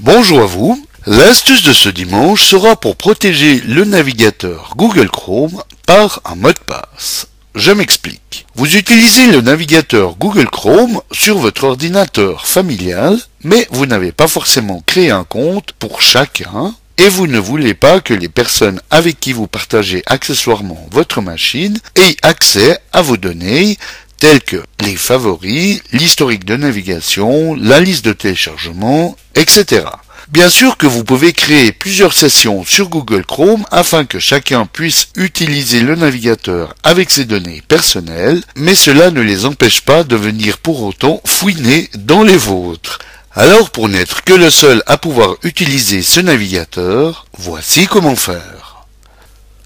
Bonjour à vous. L'astuce de ce dimanche sera pour protéger le navigateur Google Chrome par un mot de passe. Je m'explique. Vous utilisez le navigateur Google Chrome sur votre ordinateur familial, mais vous n'avez pas forcément créé un compte pour chacun et vous ne voulez pas que les personnes avec qui vous partagez accessoirement votre machine aient accès à vos données telles que les favoris, l'historique de navigation, la liste de téléchargement, etc. Bien sûr que vous pouvez créer plusieurs sessions sur Google Chrome afin que chacun puisse utiliser le navigateur avec ses données personnelles, mais cela ne les empêche pas de venir pour autant fouiner dans les vôtres. Alors pour n'être que le seul à pouvoir utiliser ce navigateur, voici comment faire.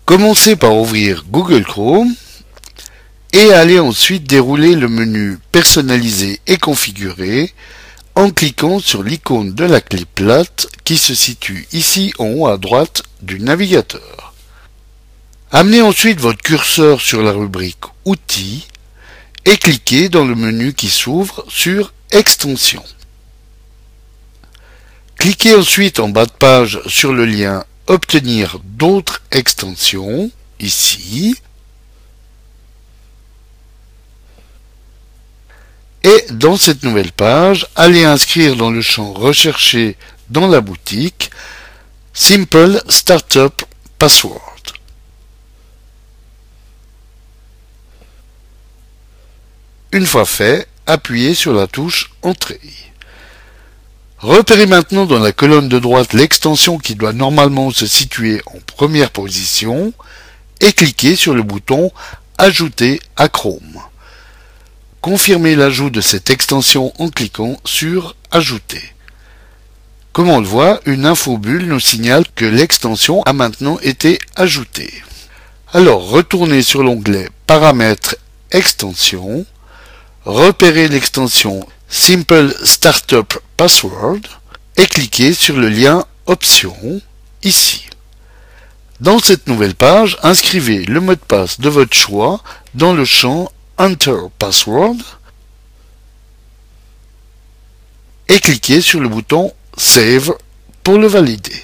Commencez par ouvrir Google Chrome et allez ensuite dérouler le menu Personnaliser et configurer en cliquant sur l'icône de la clé plate qui se situe ici en haut à droite du navigateur. Amenez ensuite votre curseur sur la rubrique Outils et cliquez dans le menu qui s'ouvre sur Extensions. Cliquez ensuite en bas de page sur le lien Obtenir d'autres extensions, ici, Et dans cette nouvelle page, allez inscrire dans le champ Rechercher dans la boutique Simple Startup Password. Une fois fait, appuyez sur la touche Entrée. Repérez maintenant dans la colonne de droite l'extension qui doit normalement se situer en première position et cliquez sur le bouton Ajouter à Chrome. Confirmez l'ajout de cette extension en cliquant sur Ajouter. Comme on le voit, une infobulle nous signale que l'extension a maintenant été ajoutée. Alors retournez sur l'onglet Paramètres Extension, repérez l'extension Simple Startup Password et cliquez sur le lien Options ici. Dans cette nouvelle page, inscrivez le mot de passe de votre choix dans le champ Enter Password et cliquez sur le bouton Save pour le valider.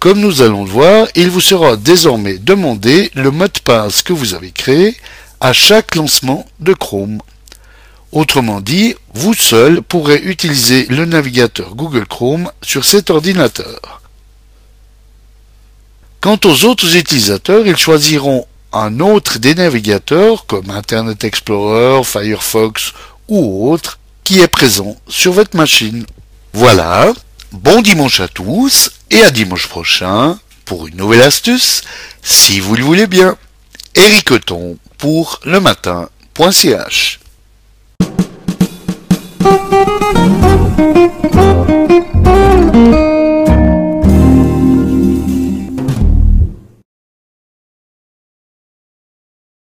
Comme nous allons le voir, il vous sera désormais demandé le mot de passe que vous avez créé à chaque lancement de Chrome. Autrement dit, vous seul pourrez utiliser le navigateur Google Chrome sur cet ordinateur. Quant aux autres utilisateurs, ils choisiront un autre des navigateurs comme Internet Explorer, Firefox ou autre qui est présent sur votre machine. Voilà, bon dimanche à tous et à dimanche prochain pour une nouvelle astuce, si vous le voulez bien. Eric pour le matin.ch.